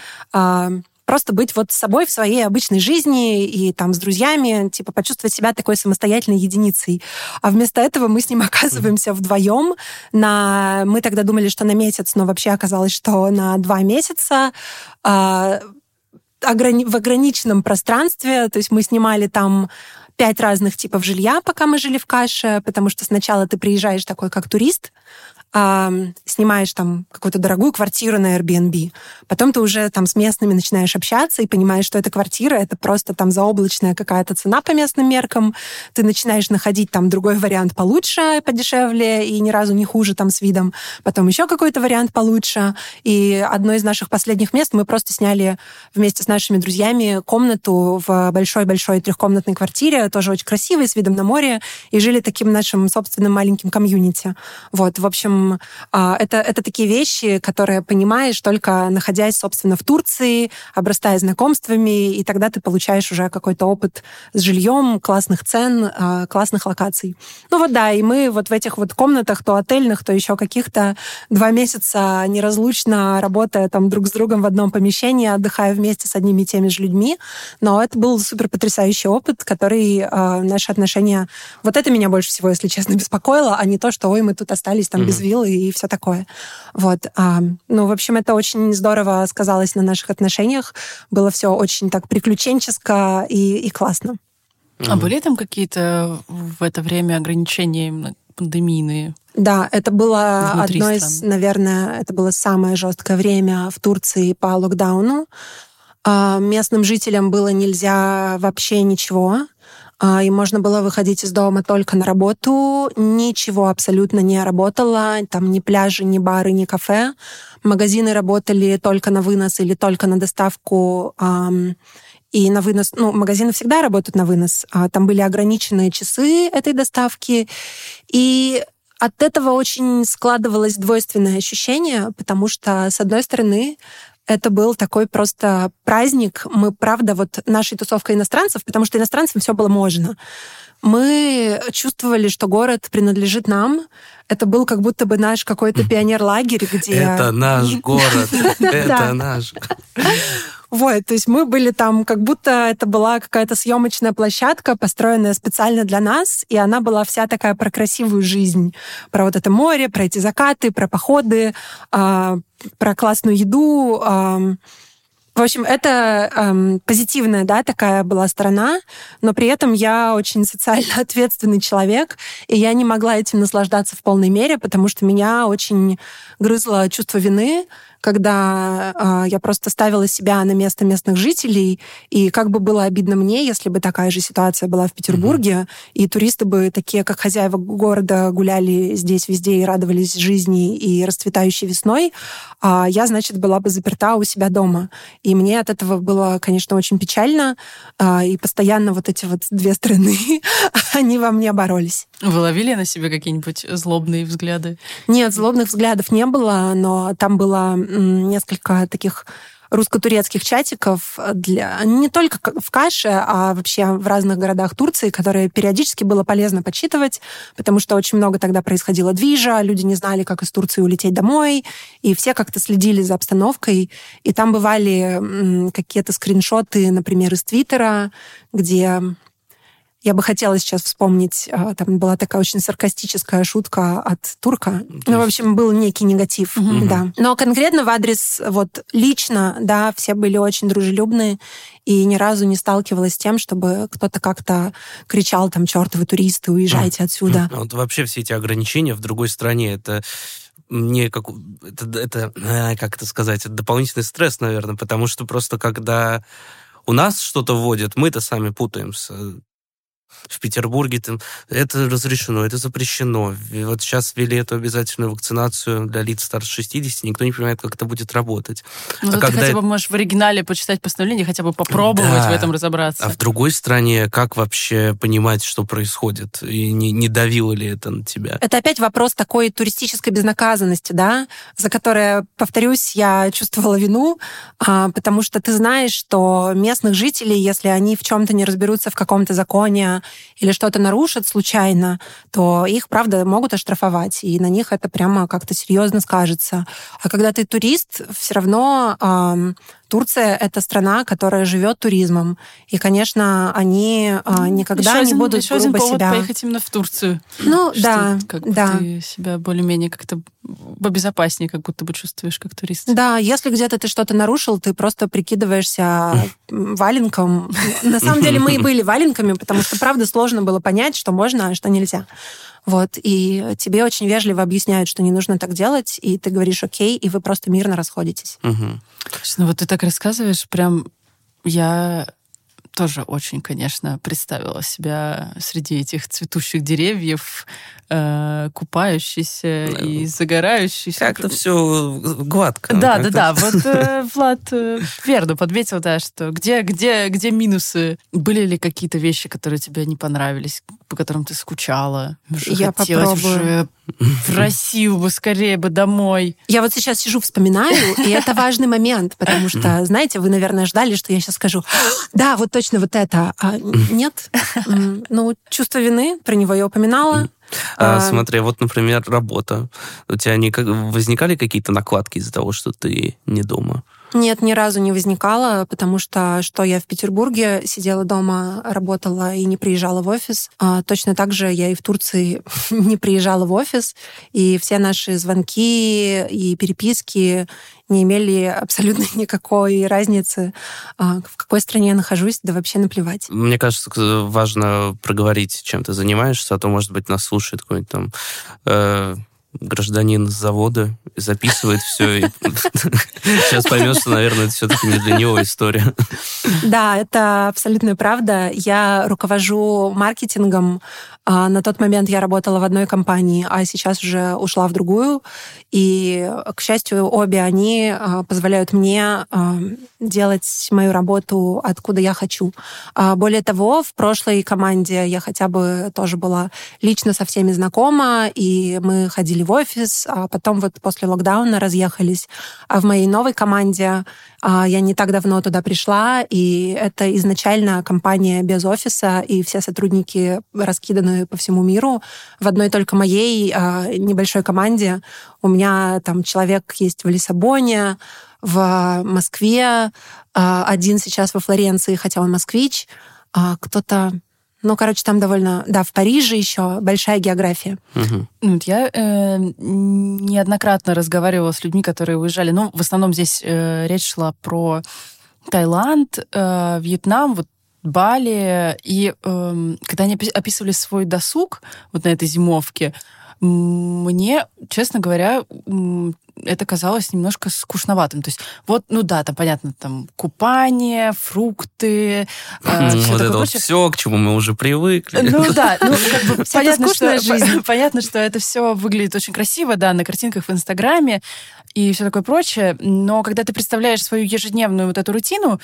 просто быть вот собой в своей обычной жизни и там с друзьями, типа почувствовать себя такой самостоятельной единицей. А вместо этого мы с ним *laughs* оказываемся вдвоем на... Мы тогда думали, что на месяц, но вообще оказалось, что на два месяца а, в ограниченном пространстве. То есть мы снимали там пять разных типов жилья, пока мы жили в Каше, потому что сначала ты приезжаешь такой как турист, э, снимаешь там какую-то дорогую квартиру на Airbnb, потом ты уже там с местными начинаешь общаться и понимаешь, что эта квартира это просто там заоблачная какая-то цена по местным меркам, ты начинаешь находить там другой вариант получше, подешевле и ни разу не хуже там с видом, потом еще какой-то вариант получше, и одно из наших последних мест мы просто сняли вместе с нашими друзьями комнату в большой-большой трехкомнатной квартире, тоже очень красивой, с видом на море, и жили таким нашим собственным маленьким комьюнити. Вот, в общем, а, это, это такие вещи, которые понимаешь только находясь, собственно, в Турции, обрастая знакомствами, и тогда ты получаешь уже какой-то опыт с жильем, классных цен, а, классных локаций. Ну вот да, и мы вот в этих вот комнатах, то отельных, то еще каких-то два месяца неразлучно работая там друг с другом в одном помещении, отдыхая вместе с одними и теми же людьми. Но это был супер потрясающий опыт, который э, наши отношения... Вот это меня больше всего, если честно, беспокоило, а не то, что, ой, мы тут остались там mm-hmm. без виллы и все такое. Вот. А, ну, в общем, это очень здорово сказалось на наших отношениях. Было все очень так приключенческо и, и классно. Mm-hmm. А были там какие-то в это время ограничения пандемийные? Да, это было Внутри одно страны. из, наверное, это было самое жесткое время в Турции по локдауну. А, местным жителям было нельзя вообще ничего. А, и можно было выходить из дома только на работу. Ничего абсолютно не работало. Там ни пляжи, ни бары, ни кафе. Магазины работали только на вынос или только на доставку. И на вынос, ну, магазины всегда работают на вынос. А там были ограниченные часы этой доставки. И от этого очень складывалось двойственное ощущение, потому что, с одной стороны, это был такой просто праздник. Мы, правда, вот нашей тусовкой иностранцев, потому что иностранцам все было можно. Мы чувствовали, что город принадлежит нам. Это был как будто бы наш какой-то *laughs* пионер-лагерь, где... Это наш *laughs* город. Это наш. Вот, то есть мы были там, как будто это была какая-то съемочная площадка, построенная специально для нас, и она была вся такая про красивую жизнь, про вот это море, про эти закаты, про походы, э, про классную еду. Э, в общем, это эм, позитивная, да, такая была сторона, но при этом я очень социально *laughs* ответственный человек, и я не могла этим наслаждаться в полной мере, потому что меня очень грызло чувство вины, когда э, я просто ставила себя на место местных жителей, и как бы было обидно мне, если бы такая же ситуация была в Петербурге, mm-hmm. и туристы бы такие, как хозяева города, гуляли здесь везде и радовались жизни и расцветающей весной, а я, значит, была бы заперта у себя дома. И мне от этого было, конечно, очень печально, э, и постоянно вот эти вот две стороны, *laughs* они во мне боролись. Вы ловили на себе какие-нибудь злобные взгляды? Нет, злобных взглядов не было, но там было несколько таких русско-турецких чатиков для не только в Каше, а вообще в разных городах Турции, которые периодически было полезно подсчитывать, потому что очень много тогда происходило движа, люди не знали, как из Турции улететь домой, и все как-то следили за обстановкой. И там бывали какие-то скриншоты, например, из Твиттера, где я бы хотела сейчас вспомнить, а, там была такая очень саркастическая шутка от турка. Есть... Ну, в общем, был некий негатив, угу. да. Но конкретно в адрес, вот лично, да, все были очень дружелюбные, и ни разу не сталкивалась с тем, чтобы кто-то как-то кричал там, чертовы туристы, уезжайте а. отсюда. Вот вообще все эти ограничения в другой стране, это мне как это, это э, как это сказать, это дополнительный стресс, наверное, потому что просто когда у нас что-то вводят, мы-то сами путаемся в Петербурге там, это разрешено, это запрещено. И вот сейчас ввели эту обязательную вакцинацию для лиц старше 60, никто не понимает, как это будет работать. Ну, а когда ты хотя бы можешь в оригинале почитать постановление, хотя бы попробовать да. в этом разобраться. А в другой стране как вообще понимать, что происходит? И не, не давило ли это на тебя? Это опять вопрос такой туристической безнаказанности, да, за которое, повторюсь, я чувствовала вину, а, потому что ты знаешь, что местных жителей, если они в чем-то не разберутся в каком-то законе, или что-то нарушат случайно, то их, правда, могут оштрафовать, и на них это прямо как-то серьезно скажется. А когда ты турист, все равно Турция — это страна, которая живет туризмом. И, конечно, они э, никогда еще не один, будут еще один повод себя... поехать именно в Турцию. Ну, что да, как да. Ты себя более-менее как-то побезопаснее как будто бы чувствуешь как турист. Да, если где-то ты что-то нарушил, ты просто прикидываешься валенком. На самом деле мы и *laughs* были валенками, потому что, правда, сложно было понять, что можно, а что нельзя. Вот, и тебе очень вежливо объясняют, что не нужно так делать, и ты говоришь окей, и вы просто мирно расходитесь. Мгм. Ну вот ты так рассказываешь, прям я тоже очень, конечно, представила себя среди этих цветущих деревьев, э, купающийся Ну, и загорающийся. Как-то все гладко. Да, да, да. Вот э, Влад э, верно подметил, да, что где, где, где минусы? Были ли какие-то вещи, которые тебе не понравились, по которым ты скучала? Уже Я хотелось попробую. уже в Россию бы скорее бы домой. Я вот сейчас сижу, вспоминаю, и это важный момент, потому что, знаете, вы, наверное, ждали, что я сейчас скажу, да, вот точно вот это. А нет. Ну, чувство вины, про него я упоминала. А, А, смотри, вот, например, работа. У тебя не как- возникали какие-то накладки из-за того, что ты не дома? Нет, ни разу не возникало, потому что что я в Петербурге сидела дома, работала и не приезжала в офис. А, точно так же я и в Турции *laughs* не приезжала в офис, и все наши звонки и переписки не имели абсолютно *laughs* никакой разницы, а, в какой стране я нахожусь, да вообще наплевать. Мне кажется, важно проговорить, чем ты занимаешься, а то, может быть, нас слушает какой-нибудь там э, гражданин завода, записывает все, *laughs* сейчас поймет, что, наверное, это все-таки не для него история. Да, это абсолютная правда. Я руковожу маркетингом. А, На тот момент я работала в одной компании, а сейчас уже ушла в другую. И, к счастью, обе они а, позволяют мне а, делать мою работу откуда я хочу. А, Более того, в прошлой команде я хотя бы тоже была лично со всеми знакома, и мы ходили в офис, а потом вот после локдауна разъехались. А в моей новой команде я не так давно туда пришла, и это изначально компания без офиса, и все сотрудники раскиданы по всему миру. В одной только моей а, небольшой команде у меня там человек есть в Лиссабоне, в Москве, а, один сейчас во Флоренции, хотя он москвич, а кто-то ну, короче, там довольно... Да, в Париже еще большая география. Ну, вот Я э, неоднократно разговаривала с людьми, которые уезжали. Ну, в основном здесь э, речь шла про Таиланд, э, Вьетнам, вот Бали. И эм, когда они опи- описывали свой досуг вот на этой зимовке, мне, честно говоря, это казалось немножко скучноватым. То есть вот, ну да, там понятно, там купание, фрукты, э, всё Вот такое это вот все, к чему мы уже привыкли. Ну да, ну как бы *laughs* понятно, что, жизнь. *laughs* понятно, что это все выглядит очень красиво, да, на картинках в Инстаграме и все такое прочее. Но когда ты представляешь свою ежедневную вот эту рутину,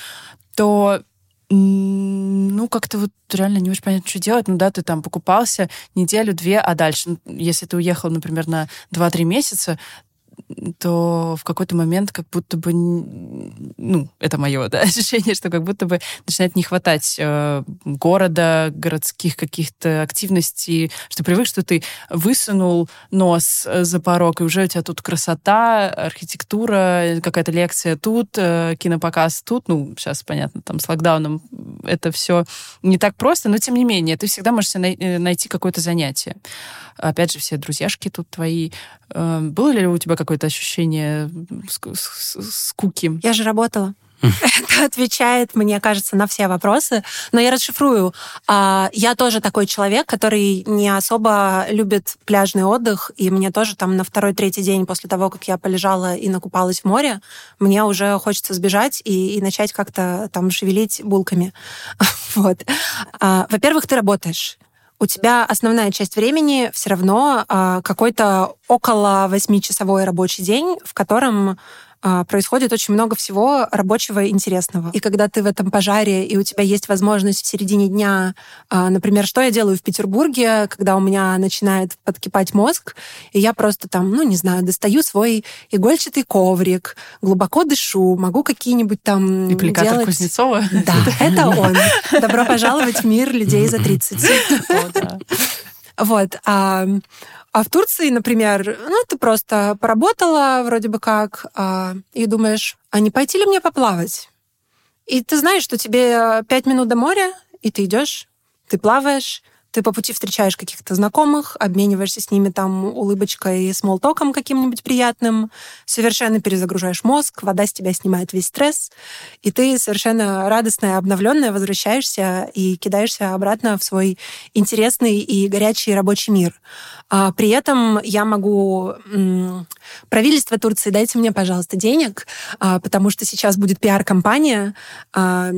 то ну, как-то вот реально не очень понятно, что делать. Ну да, ты там покупался неделю-две, а дальше, ну, если ты уехал, например, на 2-3 месяца, то в какой-то момент как будто бы, ну, это мое да, *laughs* ощущение, что как будто бы начинает не хватать э, города, городских каких-то активностей, что привык, что ты высунул нос э, за порог, и уже у тебя тут красота, архитектура, какая-то лекция тут, э, кинопоказ тут. Ну, сейчас, понятно, там с локдауном это все не так просто, но тем не менее, ты всегда можешь най- э, найти какое-то занятие. Опять же, все друзьяшки тут твои. Э, Было ли у тебя какое-то ощущение с- с- скуки? Я же работала. *laughs* Это отвечает, мне кажется, на все вопросы. Но я расшифрую. А, Я тоже такой человек, который не особо любит пляжный отдых, и мне тоже там на второй-третий день после того, как я полежала и накупалась в море, мне уже хочется сбежать и, и начать как-то там шевелить булками. *laughs* Вот. А, Во-первых, ты работаешь у тебя основная часть времени все равно а, какой-то около восьмичасовой рабочий день, в котором происходит очень много всего рабочего и интересного. И когда ты в этом пожаре, и у тебя есть возможность в середине дня, а, например, что я делаю в Петербурге, когда у меня начинает подкипать мозг, и я просто там, ну, не знаю, достаю свой игольчатый коврик, глубоко дышу, могу какие-нибудь там Аппликатор делать... Кузнецова? Да, *laughs* это он. Добро пожаловать в мир людей за 30. О, да. *laughs* Вот. А, в Турции, например, ну, ты просто поработала вроде бы как, а, и думаешь, а не пойти ли мне поплавать? И ты знаешь, что тебе пять минут до моря, и ты идешь, ты плаваешь, ты по пути встречаешь каких-то знакомых, обмениваешься с ними там улыбочкой и смолтоком каким-нибудь приятным, совершенно перезагружаешь мозг, вода с тебя снимает весь стресс, и ты совершенно радостная, обновленная возвращаешься и кидаешься обратно в свой интересный и горячий рабочий мир. А при этом я могу... Правительство Турции, дайте мне, пожалуйста, денег, а, потому что сейчас будет пиар-компания, а,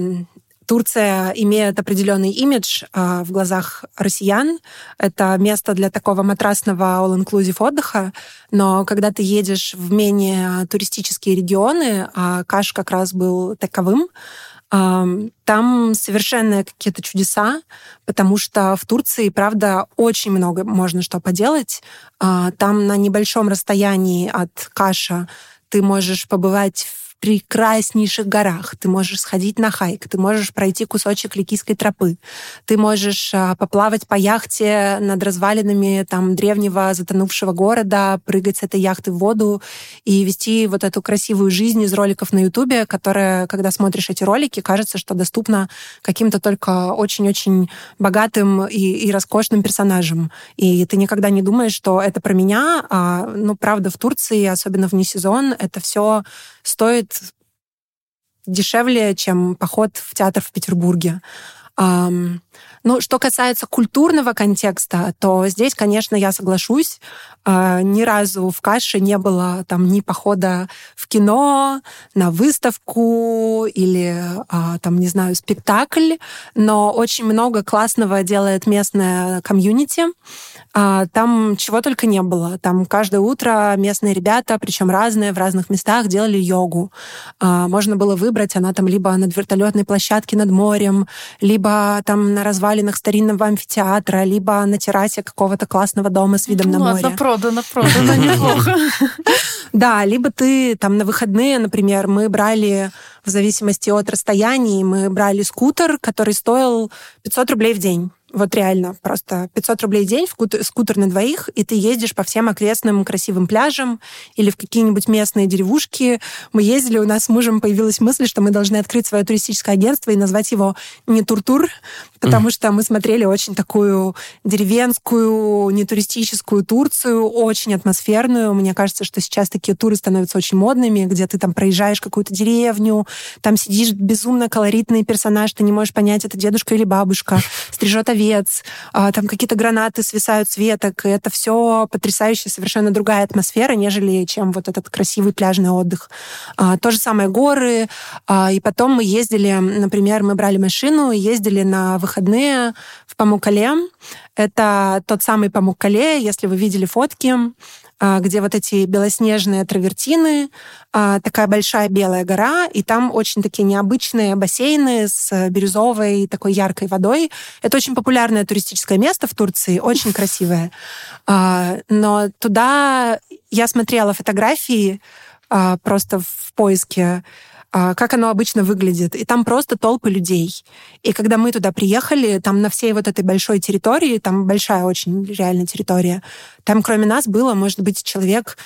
Турция имеет определенный имидж э, в глазах россиян. Это место для такого матрасного all-inclusive отдыха. Но когда ты едешь в менее туристические регионы, а Каш как раз был таковым, э, там совершенно какие-то чудеса, потому что в Турции, правда, очень много можно что поделать. Э, там на небольшом расстоянии от Каша ты можешь побывать в прекраснейших горах. Ты можешь сходить на хайк, ты можешь пройти кусочек Ликийской тропы, ты можешь а, поплавать по яхте над развалинами там древнего затонувшего города, прыгать с этой яхты в воду и вести вот эту красивую жизнь из роликов на Ютубе, которая, когда смотришь эти ролики, кажется, что доступна каким-то только очень-очень богатым и, и роскошным персонажам. И ты никогда не думаешь, что это про меня. А, ну, правда, в Турции, особенно вне сезон, это все стоит дешевле, чем поход в театр в Петербурге. Ну, что касается культурного контекста, то здесь, конечно, я соглашусь. А, ни разу в каше не было там ни похода в кино, на выставку или а, там, не знаю, спектакль, но очень много классного делает местное комьюнити. А, там чего только не было. Там каждое утро местные ребята, причем разные, в разных местах, делали йогу. Можно было выбрать, она там либо над вертолетной площадке над морем, либо там на развалинах старинного амфитеатра, либо на террасе какого-то классного дома с видом ну, на ладно, море. продано, продано, *laughs* неплохо. Да, либо ты там на выходные, например, мы брали в зависимости от расстояний, мы брали скутер, который стоил 500 рублей в день. Вот реально, просто 500 рублей в день, скутер, скутер на двоих, и ты ездишь по всем окрестным красивым пляжам или в какие-нибудь местные деревушки. Мы ездили, у нас с мужем появилась мысль, что мы должны открыть свое туристическое агентство и назвать его не Туртур, потому что мы смотрели очень такую деревенскую, нетуристическую Турцию, очень атмосферную. Мне кажется, что сейчас такие туры становятся очень модными, где ты там проезжаешь какую-то деревню, там сидишь безумно колоритный персонаж, ты не можешь понять, это дедушка или бабушка, стрижет овец, овец, а, там какие-то гранаты свисают с веток. И это все потрясающая, совершенно другая атмосфера, нежели чем вот этот красивый пляжный отдых. А, то же самое горы. А, и потом мы ездили, например, мы брали машину и ездили на выходные в Памукале. Это тот самый Памукале, если вы видели фотки, где вот эти белоснежные травертины, а, такая большая белая гора, и там очень такие необычные бассейны с бирюзовой такой яркой водой. Это очень популярное туристическое место в Турции, очень красивое. А, но туда я смотрела фотографии просто в поиске а, как оно обычно выглядит. И там просто толпы людей. И когда мы туда приехали, там на всей вот этой большой территории, там большая очень реально территория, там кроме нас было, может быть, человек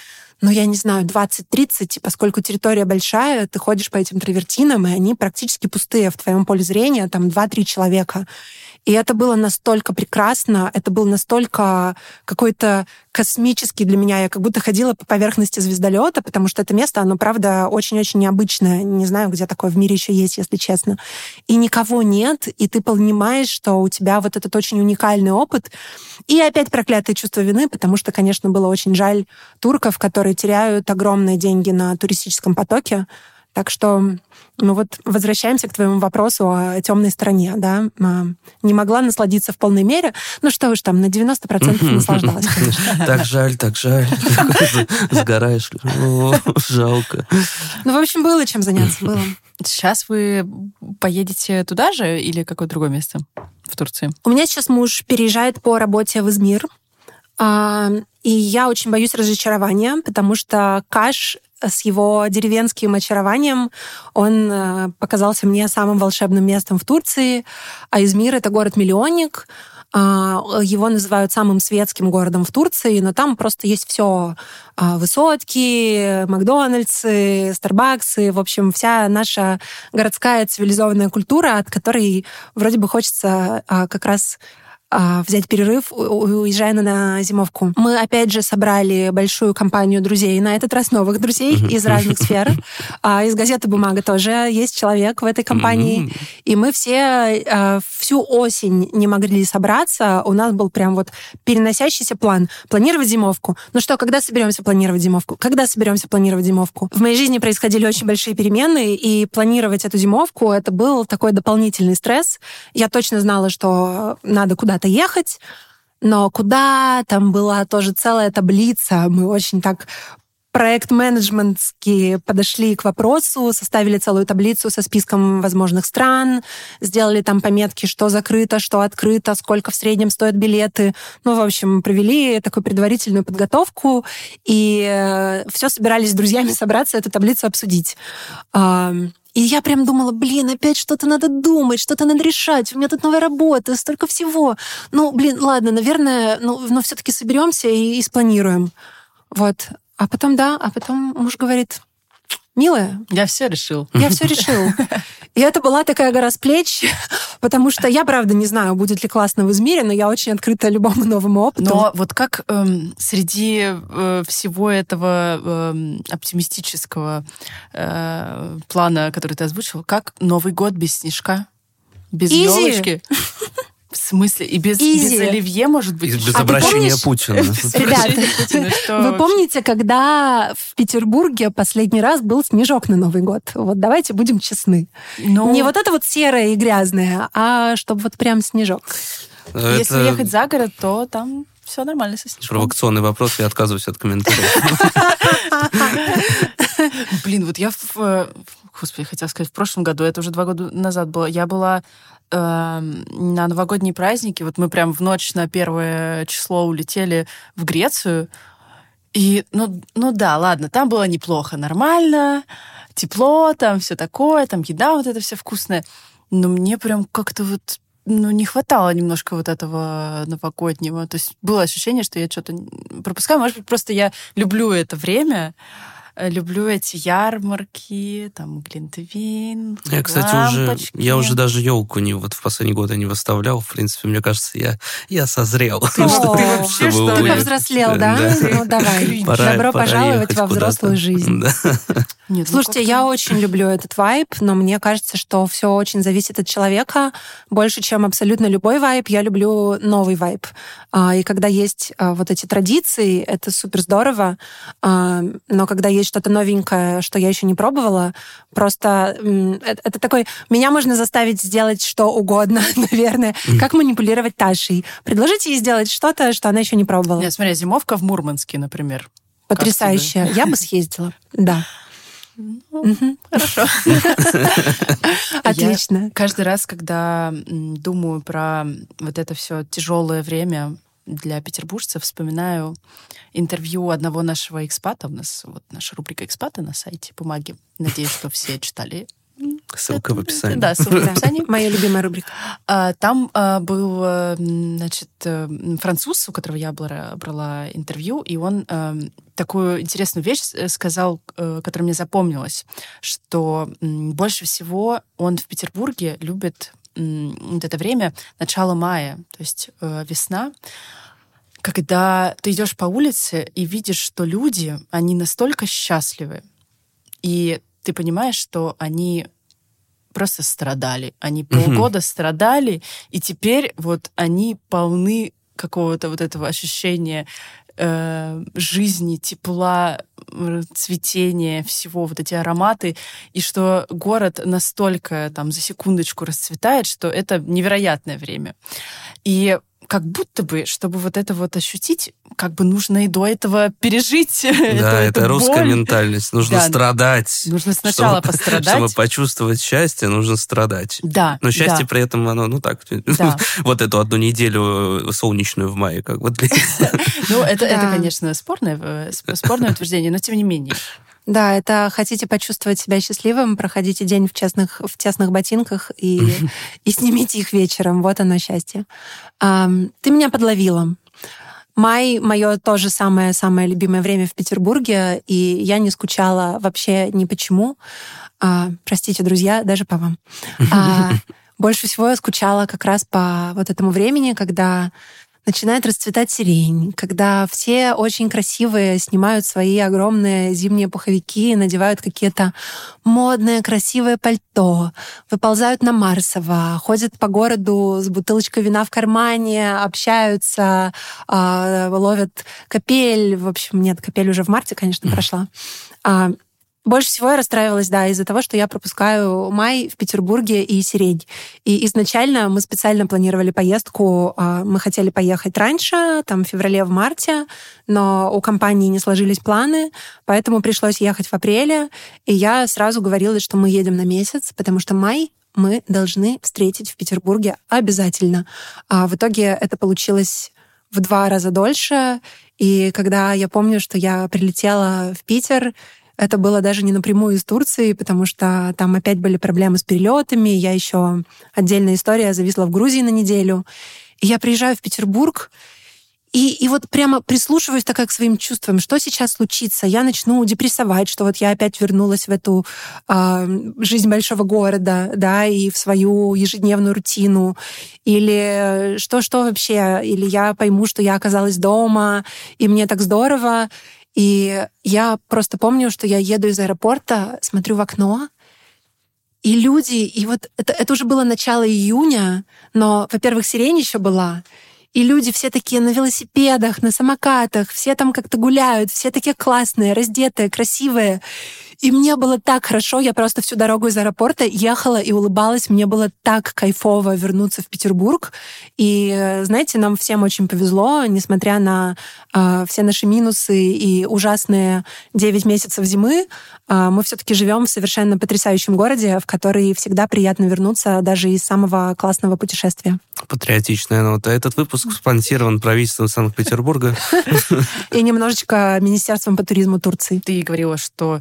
ну, я не знаю, 20-30, поскольку территория большая, ты ходишь по этим травертинам, и они практически пустые в твоем поле зрения, там 2-3 человека. И это было настолько прекрасно, это был настолько какой-то космический для меня. Я как будто ходила по поверхности звездолета, потому что это место, оно, правда, очень-очень необычное. Не знаю, где такое в мире еще есть, если честно. И никого нет, и ты понимаешь, что у тебя вот этот очень уникальный опыт. И опять проклятое чувство вины, потому что, конечно, было очень жаль турков, которые теряют огромные деньги на туристическом потоке. Так что, ну вот, возвращаемся к твоему вопросу о темной стороне, да. А, не могла насладиться в полной мере. Ну что уж там, на 90% наслаждалась, конечно. *laughs* Так жаль, так жаль. *laughs* Сгораешь. Жалко. Ну, в общем, было чем заняться, было. Сейчас вы поедете туда же или какое-то другое место в Турции? У меня сейчас муж переезжает по работе в Измир. А, и я очень боюсь разочарования, потому что Каш с его деревенским очарованием он э, показался мне самым волшебным местом в Турции. А Измир — это город-миллионник, а, его называют самым светским городом в Турции, но там просто есть все. А, высотки, Макдональдсы, Старбаксы, в общем, вся наша городская цивилизованная культура, от которой вроде бы хочется а, как раз взять перерыв, уезжая на зимовку. Мы, опять же, собрали большую компанию друзей, на этот раз новых друзей из разных сфер. *laughs* А, из газеты «Бумага» тоже есть человек в этой компании. И мы все а, всю осень не могли собраться. У нас был прям вот переносящийся план. Планировать зимовку. Ну что, когда соберемся планировать зимовку? Когда соберемся планировать зимовку? В моей жизни происходили очень большие перемены, и планировать эту зимовку, это был такой дополнительный стресс. Я точно знала, что надо куда куда-то ехать, но куда там была тоже целая таблица. Мы очень так проект-менеджментски подошли к вопросу, составили целую таблицу со списком возможных стран, сделали там пометки, что закрыто, что открыто, сколько в среднем стоят билеты. Ну, в общем, провели такую предварительную подготовку, и э, все собирались с друзьями собраться, эту таблицу обсудить. И я прям думала, блин, опять что-то надо думать, что-то надо решать. У меня тут новая работа, столько всего. Ну, блин, ладно, наверное, ну, но все-таки соберемся и, и спланируем. Вот. А потом, да, а потом муж говорит, милая. Я все решил. Я все решил. И это была такая гора с плеч, потому что я, правда, не знаю, будет ли классно в Измире, но я очень открыта любому новому опыту. Но вот как эм, среди э, всего этого э, оптимистического э, плана, который ты озвучил, как Новый год без снежка? Без Easy. елочки? *laughs* В смысле? И без, без оливье, может быть? Без а обращения Путина. *laughs* Ребята, *laughs* вы помните, когда в Петербурге последний раз был снежок на Новый год? Вот давайте будем честны. Ну... Не вот это вот серое и грязное, а чтобы вот прям снежок. Это... Если ехать за город, то там все нормально со снежком. Провокационный вопрос, я отказываюсь от комментариев. *laughs* Блин, вот я в... Господи, хотела сказать, в прошлом году, это уже два года назад было, я была э, на новогодние праздники, вот мы прям в ночь на первое число улетели в Грецию, и, ну, ну да, ладно, там было неплохо, нормально, тепло, там все такое, там еда вот это все вкусная, но мне прям как-то вот ну, не хватало немножко вот этого новогоднего. То есть было ощущение, что я что-то пропускаю. Может быть, просто я люблю это время, люблю эти ярмарки, там глинтвейн, Я, кстати, лампочки. уже, я уже даже елку не вот в последний год я не выставлял. В принципе, мне кажется, я, я созрел. Ты *laughs* вообще что? Ты повзрослел, да? Ну, давай. *laughs* Добро пожаловать во взрослую жизнь. *laughs* Нет, ну Слушайте, я очень люблю этот вайб, но мне кажется, что все очень зависит от человека. Больше, чем абсолютно любой вайб, я люблю новый вайб. А, и когда есть а, вот эти традиции, это супер здорово. А, но когда есть что-то новенькое, что я еще не пробовала, просто это такой... Меня можно заставить сделать что угодно, *laughs* наверное. Как манипулировать Ташей? Предложите ей сделать что-то, что она еще не пробовала. Нет, смотри, зимовка в Мурманске, например. Потрясающе. Я бы съездила, да. Хорошо. *laughs* Отлично. каждый раз, когда думаю про вот это все тяжелое время для петербуржцев, вспоминаю интервью одного нашего экспата. У нас вот наша рубрика «Экспаты» на сайте «Бумаги». Надеюсь, что все читали Ссылка в описании. Да, ссылка в описании. *laughs* Моя любимая рубрика. А, там а, был, э, значит, э, француз, у которого я брала интервью, и он э, такую интересную вещь сказал, которая мне запомнилась, что больше всего он в Петербурге любит вот это время начала мая, то есть весна, когда ты идешь по улице и видишь, что люди, они настолько счастливы, и ты понимаешь, что они просто страдали. Они полгода страдали, и теперь вот они полны какого-то вот этого ощущения э, жизни, тепла, цветения, всего, вот эти ароматы, и что город настолько там за секундочку расцветает, что это невероятное время. И как будто бы, чтобы вот это вот ощутить, как бы нужно и до этого пережить. *laughs* Да, это русская ментальность. Нужно страдать. Нужно сначала *laughs* пострадать. Чтобы почувствовать счастье, нужно страдать. Да. Но счастье при этом, оно, ну так, *laughs* вот эту одну неделю солнечную в мае как вот Ну, это, это, конечно, спорное, э, спорное утверждение, но тем не менее. Да, это хотите почувствовать себя счастливым, проходите день в, честных, в тесных ботинках и, *laughs* и снимите их вечером. Вот оно счастье. А, ты меня подловила. Май — мое тоже самое-самое любимое время в Петербурге, и я не скучала вообще ни почему. А, простите, друзья, даже по вам. А, *laughs* больше всего я скучала как раз по вот этому времени, когда начинает расцветать сирень, когда все очень красивые снимают свои огромные зимние пуховики, надевают какие-то модные, красивые пальто, выползают на Марсово, ходят по городу с бутылочкой вина в кармане, общаются, э, ловят капель. В общем, нет, капель уже в марте, конечно, прошла. Больше всего я расстраивалась, да, из-за того, что я пропускаю май в Петербурге и сирень. И изначально мы специально планировали поездку. А, мы хотели поехать раньше, там, в феврале, в марте, но у компании не сложились планы, поэтому пришлось ехать в апреле. И я сразу говорила, что мы едем на месяц, потому что май мы должны встретить в Петербурге обязательно. А в итоге это получилось в два раза дольше. И когда я помню, что я прилетела в Питер, это было даже не напрямую из Турции, потому что там опять были проблемы с перелетами. Я еще отдельная история зависла в Грузии на неделю. И я приезжаю в Петербург, и, и вот прямо прислушиваюсь такая к своим чувствам, что сейчас случится. Я начну депрессовать, что вот я опять вернулась в эту э, жизнь большого города, да, и в свою ежедневную рутину. Или что-что вообще? Или я пойму, что я оказалась дома, и мне так здорово. И я просто помню, что я еду из аэропорта, смотрю в окно, и люди, и вот это, это уже было начало июня, но, во-первых, сирень еще была, и люди все такие на велосипедах, на самокатах, все там как-то гуляют, все такие классные, раздетые, красивые. И мне было так хорошо, я просто всю дорогу из аэропорта ехала и улыбалась. Мне было так кайфово вернуться в Петербург. И, знаете, нам всем очень повезло, несмотря на э, все наши минусы и ужасные 9 месяцев зимы, э, мы все-таки живем в совершенно потрясающем городе, в который всегда приятно вернуться даже из самого классного путешествия. Патриотичная нота. Этот выпуск спонсирован правительством Санкт-Петербурга. *laughs* И немножечко Министерством по туризму Турции. Ты говорила, что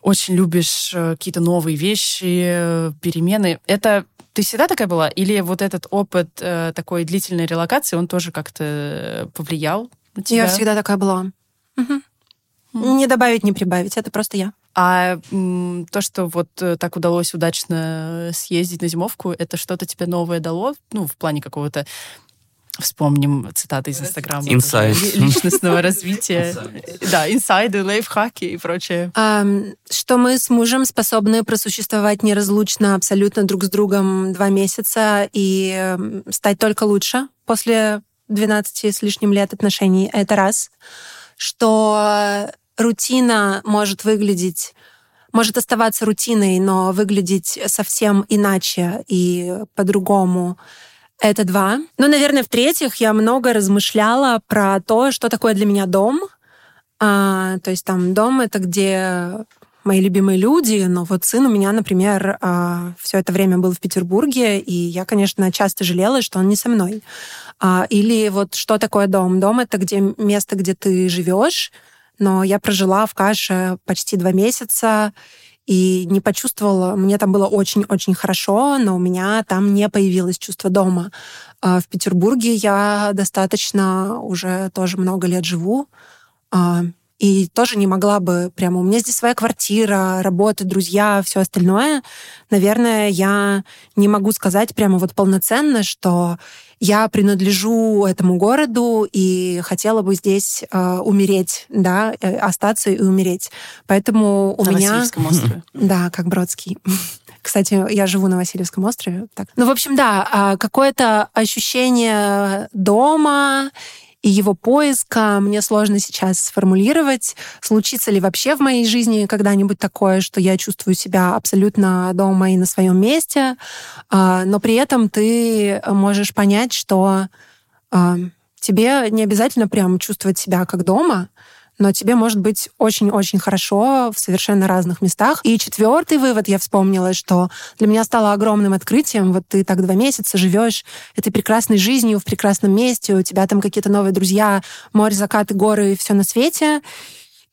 очень любишь э, какие-то новые вещи, э, перемены. Это ты всегда такая была? Или вот этот опыт э, такой длительной релокации, он тоже как-то повлиял на тебя? Я всегда такая была. Угу. Mm. Не добавить, не прибавить. Это просто я. А м, то, что вот так удалось удачно съездить на зимовку, это что-то тебе новое дало? Ну, в плане какого-то Вспомним цитаты из Инстаграма. Инсайд. Личностного развития. Да, инсайды, лайфхаки и прочее. Что мы с мужем способны просуществовать неразлучно абсолютно друг с другом два месяца и стать только лучше после 12 с лишним лет отношений. Это раз. Что рутина может выглядеть может оставаться рутиной, но выглядеть совсем иначе и по-другому. Это два. Ну, наверное, в-третьих, я много размышляла про то, что такое для меня дом. А, то есть там дом — это где мои любимые люди, но вот сын у меня, например, а, все это время был в Петербурге, и я, конечно, часто жалела, что он не со мной. А, или вот что такое дом? Дом — это где место, где ты живешь, но я прожила в Каше почти два месяца, и не почувствовала, мне там было очень-очень хорошо, но у меня там не появилось чувство дома. А в Петербурге я достаточно уже тоже много лет живу, а, и тоже не могла бы прямо... У меня здесь своя квартира, работа, друзья, все остальное. Наверное, я не могу сказать прямо вот полноценно, что я принадлежу этому городу и хотела бы здесь э, умереть, да, э, остаться и умереть. Поэтому у на меня... Васильевском острове. Да, как Бродский. *laughs* Кстати, я живу на Васильевском острове. Так. Ну, в общем, да, а, какое-то ощущение дома и его поиска мне сложно сейчас сформулировать. Случится ли вообще в моей жизни когда-нибудь такое, что я чувствую себя абсолютно дома и на своем месте, а, но при этом ты можешь понять, что а, тебе не обязательно прям чувствовать себя как дома, но тебе может быть очень-очень хорошо в совершенно разных местах. И четвертый вывод я вспомнила, что для меня стало огромным открытием. Вот ты так два месяца живешь этой прекрасной жизнью в прекрасном месте, у тебя там какие-то новые друзья, море, закаты, горы все на свете.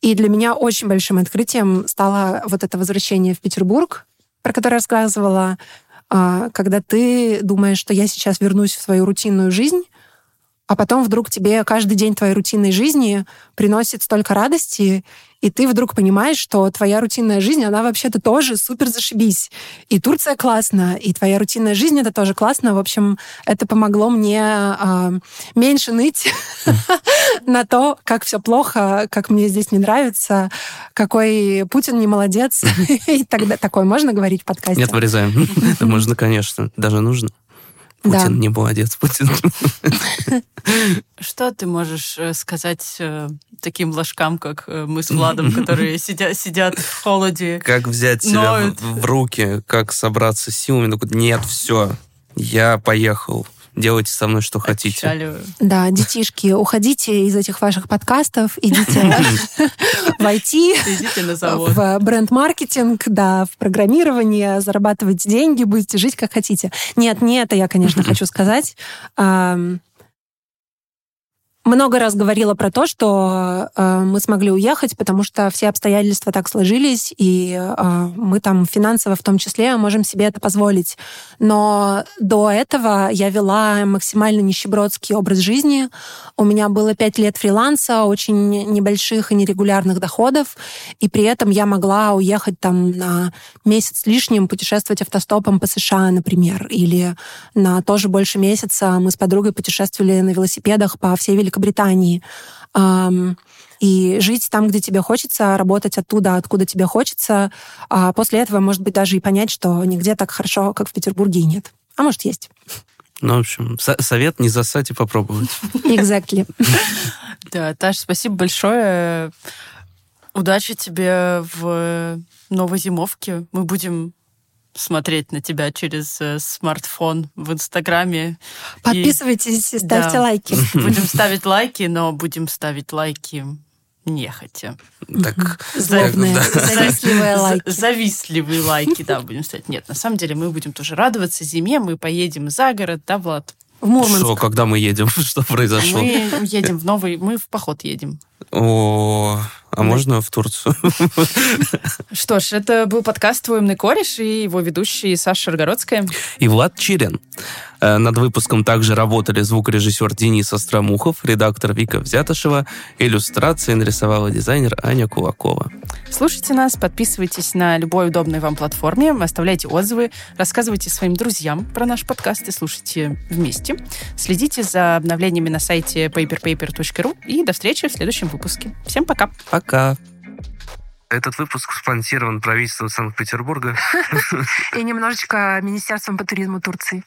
И для меня очень большим открытием стало вот это возвращение в Петербург, про которое рассказывала, а, когда ты думаешь, что я сейчас вернусь в свою рутинную жизнь, а потом вдруг тебе каждый день твоей рутинной жизни приносит столько радости, и ты вдруг понимаешь, что твоя рутинная жизнь, она вообще-то тоже супер зашибись. И Турция классно, и твоя рутинная жизнь это тоже классно. В общем, это помогло мне э, меньше ныть *laughs* на то, как все плохо, как мне здесь не нравится, какой Путин не молодец. *laughs* И тогда такое можно говорить в подкасте? Нет, вырезаем. *laughs* Это можно, конечно, даже нужно. Путин да. не молодец, Путин. Что ты можешь э, сказать э, таким ложкам, как э, мы с Владом, *laughs* которые сидят, сидят в холоде? Как взять себя в, в руки, как собраться силами? Нет, все, я поехал делайте со мной, что хотите. Отчаливаю. Да, детишки, уходите из этих ваших подкастов, идите в IT, в бренд-маркетинг, да, в программирование, зарабатывать деньги, будете жить как хотите. Нет, не это я, конечно, хочу сказать много раз говорила про то, что э, мы смогли уехать, потому что все обстоятельства так сложились, и э, мы там финансово в том числе можем себе это позволить. Но до этого я вела максимально нищебродский образ жизни. У меня было пять лет фриланса, очень небольших и нерегулярных доходов, и при этом я могла уехать там на месяц лишним, путешествовать автостопом по США, например, или на тоже больше месяца мы с подругой путешествовали на велосипедах по всей Великобритании Великобритании. И жить там, где тебе хочется, работать оттуда, откуда тебе хочется. А после этого, может быть, даже и понять, что нигде так хорошо, как в Петербурге, нет. А может, есть. Ну, в общем, совет не засать и попробовать. Exactly. *laughs* Да, Таш, спасибо большое. Удачи тебе в новой зимовке. Мы будем смотреть на тебя через э, смартфон в Инстаграме. Подписывайтесь и, ставьте да, лайки. *laughs* Будем ставить лайки, но будем ставить лайки нехотя. Так, Злобные, да. *laughs* завистливые лайки. Завистливые лайки, да, будем ставить. Нет, на самом деле мы будем тоже радоваться зиме, мы поедем за город, да, Влад? В Мурманск. Что, когда мы едем? *laughs* Что произошло? Мы едем в новый, мы в поход едем. О, а можно в Турцию? *laughs* Что ж, это был подкаст «Твой умный кореш» и его ведущие Саша Шаргородская. И Влад Чирин. Э, над выпуском также работали звукорежиссер Денис Остромухов, редактор Вика Взятошева, иллюстрации нарисовала дизайнер Аня Кулакова. Слушайте нас, подписывайтесь на любой удобной вам платформе, оставляйте отзывы, рассказывайте своим друзьям про наш подкаст и слушайте вместе. Следите за обновлениями на сайте paperpaper.ru и до встречи в следующем выпуске. Всем пока. Пока. Этот выпуск спонсирован правительством Санкт-Петербурга. *laughs* И немножечко Министерством по туризму Турции.